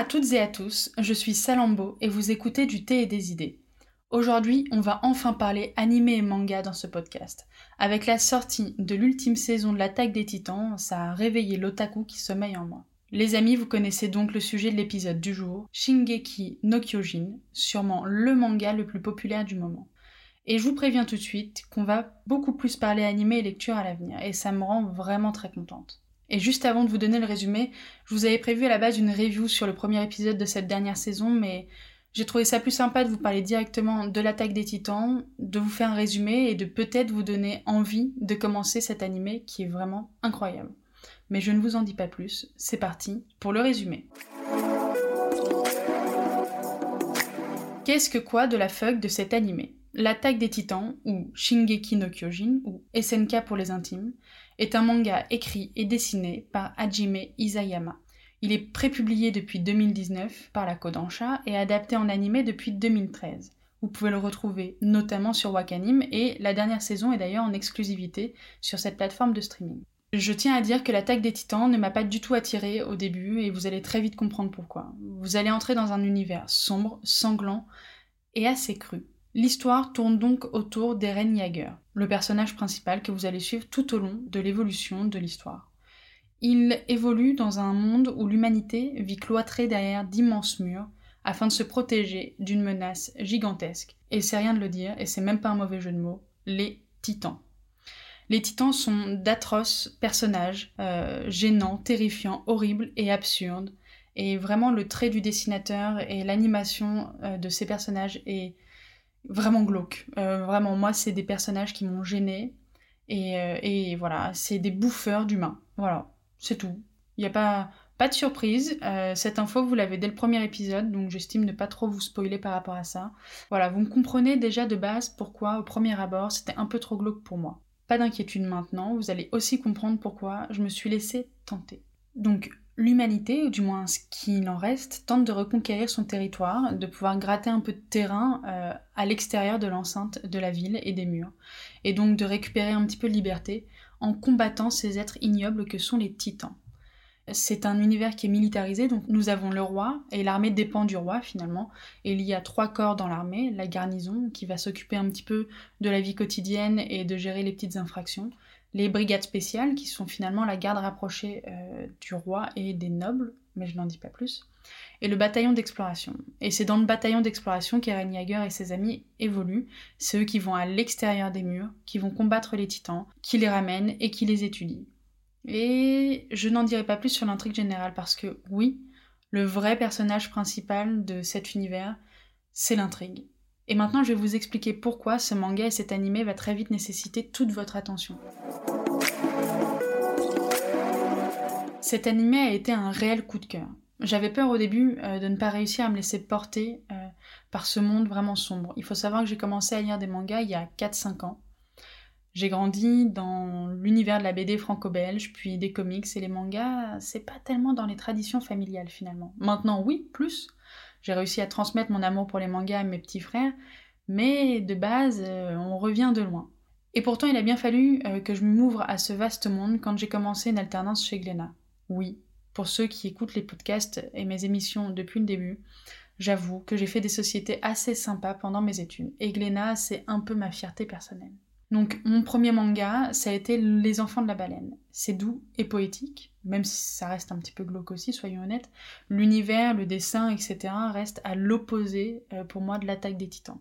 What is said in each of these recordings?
à toutes et à tous, je suis Salambo et vous écoutez du thé et des idées. Aujourd'hui, on va enfin parler animé et manga dans ce podcast. Avec la sortie de l'ultime saison de l'attaque des titans, ça a réveillé l'otaku qui sommeille en moi. Les amis, vous connaissez donc le sujet de l'épisode du jour, Shingeki no Kyojin, sûrement le manga le plus populaire du moment. Et je vous préviens tout de suite qu'on va beaucoup plus parler animé et lecture à l'avenir, et ça me rend vraiment très contente. Et juste avant de vous donner le résumé, je vous avais prévu à la base une review sur le premier épisode de cette dernière saison, mais j'ai trouvé ça plus sympa de vous parler directement de l'attaque des titans, de vous faire un résumé et de peut-être vous donner envie de commencer cet animé qui est vraiment incroyable. Mais je ne vous en dis pas plus, c'est parti pour le résumé. Qu'est-ce que quoi de la fuck de cet animé? L'attaque des titans, ou Shingeki no Kyojin, ou SNK pour les intimes, est un manga écrit et dessiné par Hajime Isayama. Il est prépublié depuis 2019 par la Kodansha et adapté en animé depuis 2013. Vous pouvez le retrouver notamment sur Wakanim et la dernière saison est d'ailleurs en exclusivité sur cette plateforme de streaming. Je tiens à dire que l'attaque des titans ne m'a pas du tout attiré au début et vous allez très vite comprendre pourquoi. Vous allez entrer dans un univers sombre, sanglant et assez cru. L'histoire tourne donc autour d'Eren Jaeger, le personnage principal que vous allez suivre tout au long de l'évolution de l'histoire. Il évolue dans un monde où l'humanité vit cloîtrée derrière d'immenses murs afin de se protéger d'une menace gigantesque. Et c'est rien de le dire, et c'est même pas un mauvais jeu de mots, les titans. Les titans sont d'atroces personnages, euh, gênants, terrifiants, horribles et absurdes. Et vraiment le trait du dessinateur et l'animation euh, de ces personnages est vraiment glauque. Euh, vraiment, moi, c'est des personnages qui m'ont gêné. Euh, et, voilà, c'est des bouffeurs d'humains. Voilà, c'est tout. Il n'y a pas, pas de surprise. Euh, cette info, vous l'avez dès le premier épisode, donc j'estime ne pas trop vous spoiler par rapport à ça. Voilà, vous me comprenez déjà de base pourquoi, au premier abord, c'était un peu trop glauque pour moi. Pas d'inquiétude maintenant, vous allez aussi comprendre pourquoi je me suis laissée tenter. Donc, L'humanité, ou du moins ce qu'il en reste, tente de reconquérir son territoire, de pouvoir gratter un peu de terrain euh, à l'extérieur de l'enceinte de la ville et des murs, et donc de récupérer un petit peu de liberté en combattant ces êtres ignobles que sont les titans. C'est un univers qui est militarisé, donc nous avons le roi, et l'armée dépend du roi finalement, et il y a trois corps dans l'armée, la garnison, qui va s'occuper un petit peu de la vie quotidienne et de gérer les petites infractions, les brigades spéciales, qui sont finalement la garde rapprochée euh, du roi et des nobles, mais je n'en dis pas plus, et le bataillon d'exploration. Et c'est dans le bataillon d'exploration qu'Eren Jaeger et ses amis évoluent, c'est eux qui vont à l'extérieur des murs, qui vont combattre les titans, qui les ramènent et qui les étudient. Et je n'en dirai pas plus sur l'intrigue générale parce que oui, le vrai personnage principal de cet univers, c'est l'intrigue. Et maintenant, je vais vous expliquer pourquoi ce manga et cet animé va très vite nécessiter toute votre attention. Cet animé a été un réel coup de cœur. J'avais peur au début euh, de ne pas réussir à me laisser porter euh, par ce monde vraiment sombre. Il faut savoir que j'ai commencé à lire des mangas il y a 4-5 ans. J'ai grandi dans l'univers de la BD franco-belge, puis des comics et les mangas, c'est pas tellement dans les traditions familiales finalement. Maintenant, oui, plus, j'ai réussi à transmettre mon amour pour les mangas à mes petits frères, mais de base, euh, on revient de loin. Et pourtant, il a bien fallu euh, que je m'ouvre à ce vaste monde quand j'ai commencé une alternance chez Glénat. Oui, pour ceux qui écoutent les podcasts et mes émissions depuis le début, j'avoue que j'ai fait des sociétés assez sympas pendant mes études. Et Glénat, c'est un peu ma fierté personnelle. Donc mon premier manga, ça a été Les enfants de la baleine. C'est doux et poétique, même si ça reste un petit peu glauque aussi, soyons honnêtes. L'univers, le dessin, etc. reste à l'opposé euh, pour moi de l'attaque des titans.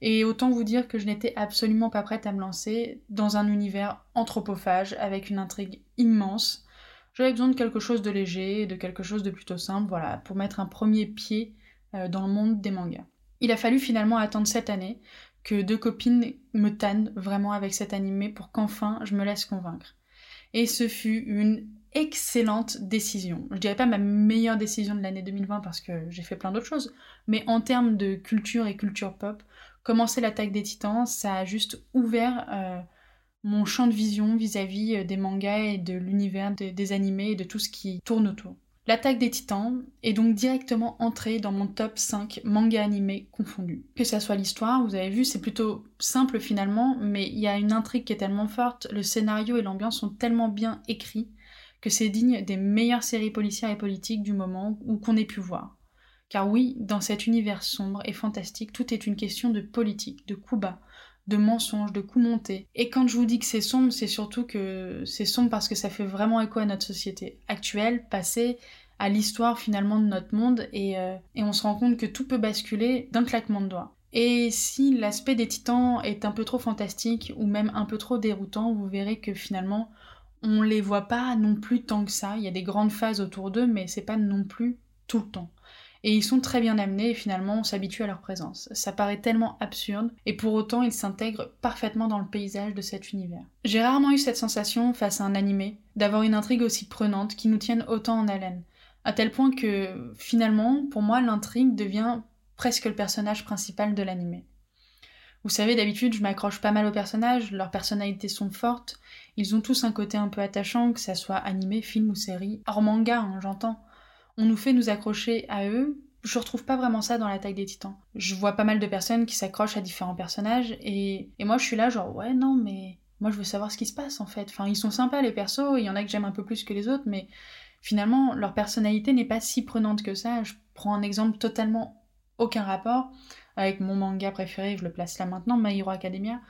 Et autant vous dire que je n'étais absolument pas prête à me lancer dans un univers anthropophage avec une intrigue immense. J'avais besoin de quelque chose de léger, de quelque chose de plutôt simple, voilà, pour mettre un premier pied euh, dans le monde des mangas. Il a fallu finalement attendre cette année que deux copines me tannent vraiment avec cet animé pour qu'enfin je me laisse convaincre. Et ce fut une excellente décision. Je dirais pas ma meilleure décision de l'année 2020 parce que j'ai fait plein d'autres choses, mais en termes de culture et culture pop, commencer l'attaque des titans, ça a juste ouvert euh, mon champ de vision vis-à-vis euh, des mangas et de l'univers des animés et de tout ce qui tourne autour. L'attaque des titans est donc directement entrée dans mon top 5 manga animés confondus. Que ça soit l'histoire, vous avez vu, c'est plutôt simple finalement, mais il y a une intrigue qui est tellement forte, le scénario et l'ambiance sont tellement bien écrits que c'est digne des meilleures séries policières et politiques du moment ou qu'on ait pu voir. Car oui, dans cet univers sombre et fantastique, tout est une question de politique, de coups bas, de mensonges, de coups montés. Et quand je vous dis que c'est sombre, c'est surtout que c'est sombre parce que ça fait vraiment écho à notre société actuelle, passée, à l'histoire finalement de notre monde, et, euh, et on se rend compte que tout peut basculer d'un claquement de doigts. Et si l'aspect des titans est un peu trop fantastique ou même un peu trop déroutant, vous verrez que finalement on les voit pas non plus tant que ça. Il y a des grandes phases autour d'eux, mais c'est pas non plus tout le temps. Et ils sont très bien amenés et finalement on s'habitue à leur présence. Ça paraît tellement absurde et pour autant ils s'intègrent parfaitement dans le paysage de cet univers. J'ai rarement eu cette sensation face à un animé d'avoir une intrigue aussi prenante qui nous tienne autant en haleine. À tel point que finalement, pour moi, l'intrigue devient presque le personnage principal de l'animé. Vous savez, d'habitude, je m'accroche pas mal aux personnages, leurs personnalités sont fortes, ils ont tous un côté un peu attachant, que ça soit animé, film ou série, hors manga, hein, j'entends. On nous fait nous accrocher à eux, je retrouve pas vraiment ça dans l'attaque des titans. Je vois pas mal de personnes qui s'accrochent à différents personnages, et, et moi je suis là genre, ouais, non, mais moi je veux savoir ce qui se passe en fait. Enfin, ils sont sympas les persos, il y en a que j'aime un peu plus que les autres, mais finalement, leur personnalité n'est pas si prenante que ça. Je prends un exemple totalement aucun rapport avec mon manga préféré, je le place là maintenant, My Hero Academia.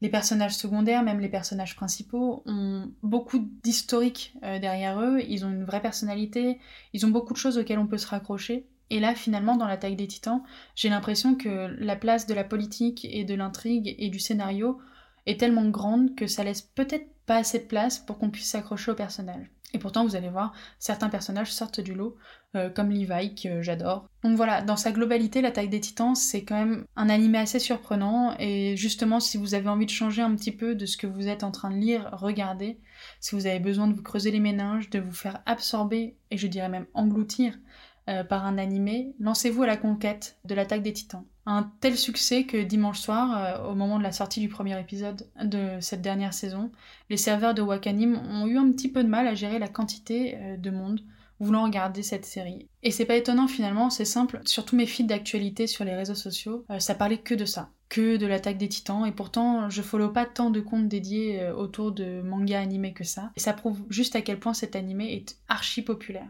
Les personnages secondaires, même les personnages principaux, ont beaucoup d'historique euh, derrière eux, ils ont une vraie personnalité, ils ont beaucoup de choses auxquelles on peut se raccrocher. Et là, finalement, dans l'attaque des titans, j'ai l'impression que la place de la politique et de l'intrigue et du scénario est tellement grande que ça laisse peut-être pas assez de place pour qu'on puisse s'accrocher aux personnages. Et pourtant, vous allez voir, certains personnages sortent du lot, euh, comme Levi, que j'adore. Donc voilà, dans sa globalité, l'attaque des titans, c'est quand même un animé assez surprenant, et justement, si vous avez envie de changer un petit peu de ce que vous êtes en train de lire, regardez. Si vous avez besoin de vous creuser les méninges, de vous faire absorber, et je dirais même engloutir, euh, par un animé, lancez-vous à la conquête de l'attaque des titans. Un tel succès que dimanche soir, euh, au moment de la sortie du premier épisode de cette dernière saison, les serveurs de Wakanim ont eu un petit peu de mal à gérer la quantité euh, de monde voulant regarder cette série. Et c'est pas étonnant finalement, c'est simple, sur tous mes feeds d'actualité sur les réseaux sociaux, ça parlait que de ça, que de l'attaque des titans, et pourtant je follow pas tant de comptes dédiés autour de mangas animés que ça, et ça prouve juste à quel point cet animé est archi populaire.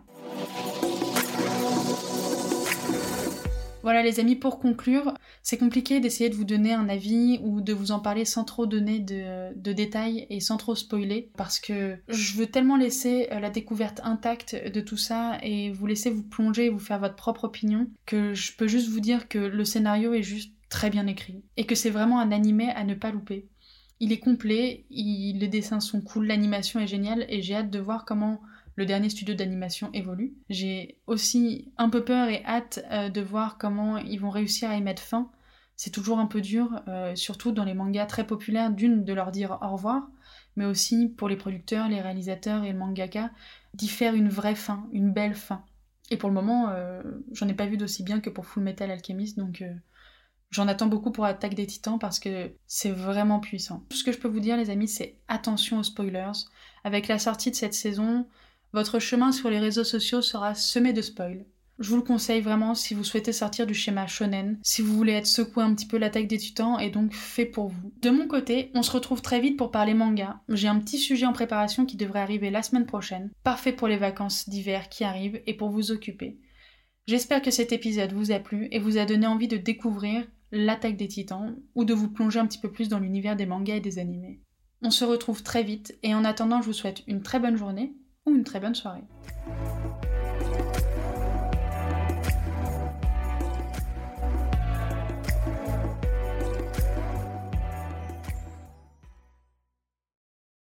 Voilà les amis, pour conclure, c'est compliqué d'essayer de vous donner un avis ou de vous en parler sans trop donner de, détails et sans trop spoiler, parce que je veux tellement laisser euh, la découverte intacte de tout ça et vous laisser vous plonger et vous faire votre propre opinion, que je peux juste vous dire que le scénario est juste très bien écrit et que c'est vraiment un animé à ne pas louper. Il est complet, les dessins sont cool, l'animation est géniale et j'ai hâte de voir comment le dernier studio d'animation évolue. J'ai aussi un peu peur et hâte euh, de voir comment ils vont réussir à y mettre fin. C'est toujours un peu dur, euh, surtout dans les mangas très populaires, d'une de leur dire au revoir, mais aussi pour les producteurs, les réalisateurs et le mangaka, d'y faire une vraie fin, une belle fin. Et pour le moment, euh, j'en ai pas vu d'aussi bien que pour Full Metal Alchemist, donc j'en attends beaucoup pour Attaque des Titans parce que c'est vraiment puissant. Tout ce que je peux vous dire, les amis, c'est attention aux spoilers. Avec la sortie de cette saison, votre chemin sur les réseaux sociaux sera semé de spoils. Je vous le conseille vraiment si vous souhaitez sortir du schéma shonen, si vous voulez être secoué un petit peu l'attaque des titans et donc fait pour vous. De mon côté, on se retrouve très vite pour parler manga. J'ai un petit sujet en préparation qui devrait arriver la semaine prochaine, parfait pour les vacances d'hiver qui arrivent et pour vous occuper. J'espère que cet épisode vous a plu et vous a donné envie de découvrir l'attaque des titans ou de vous plonger un petit peu plus dans l'univers des mangas et des animés. On se retrouve très vite et en attendant je vous souhaite une très bonne journée une très bonne soirée.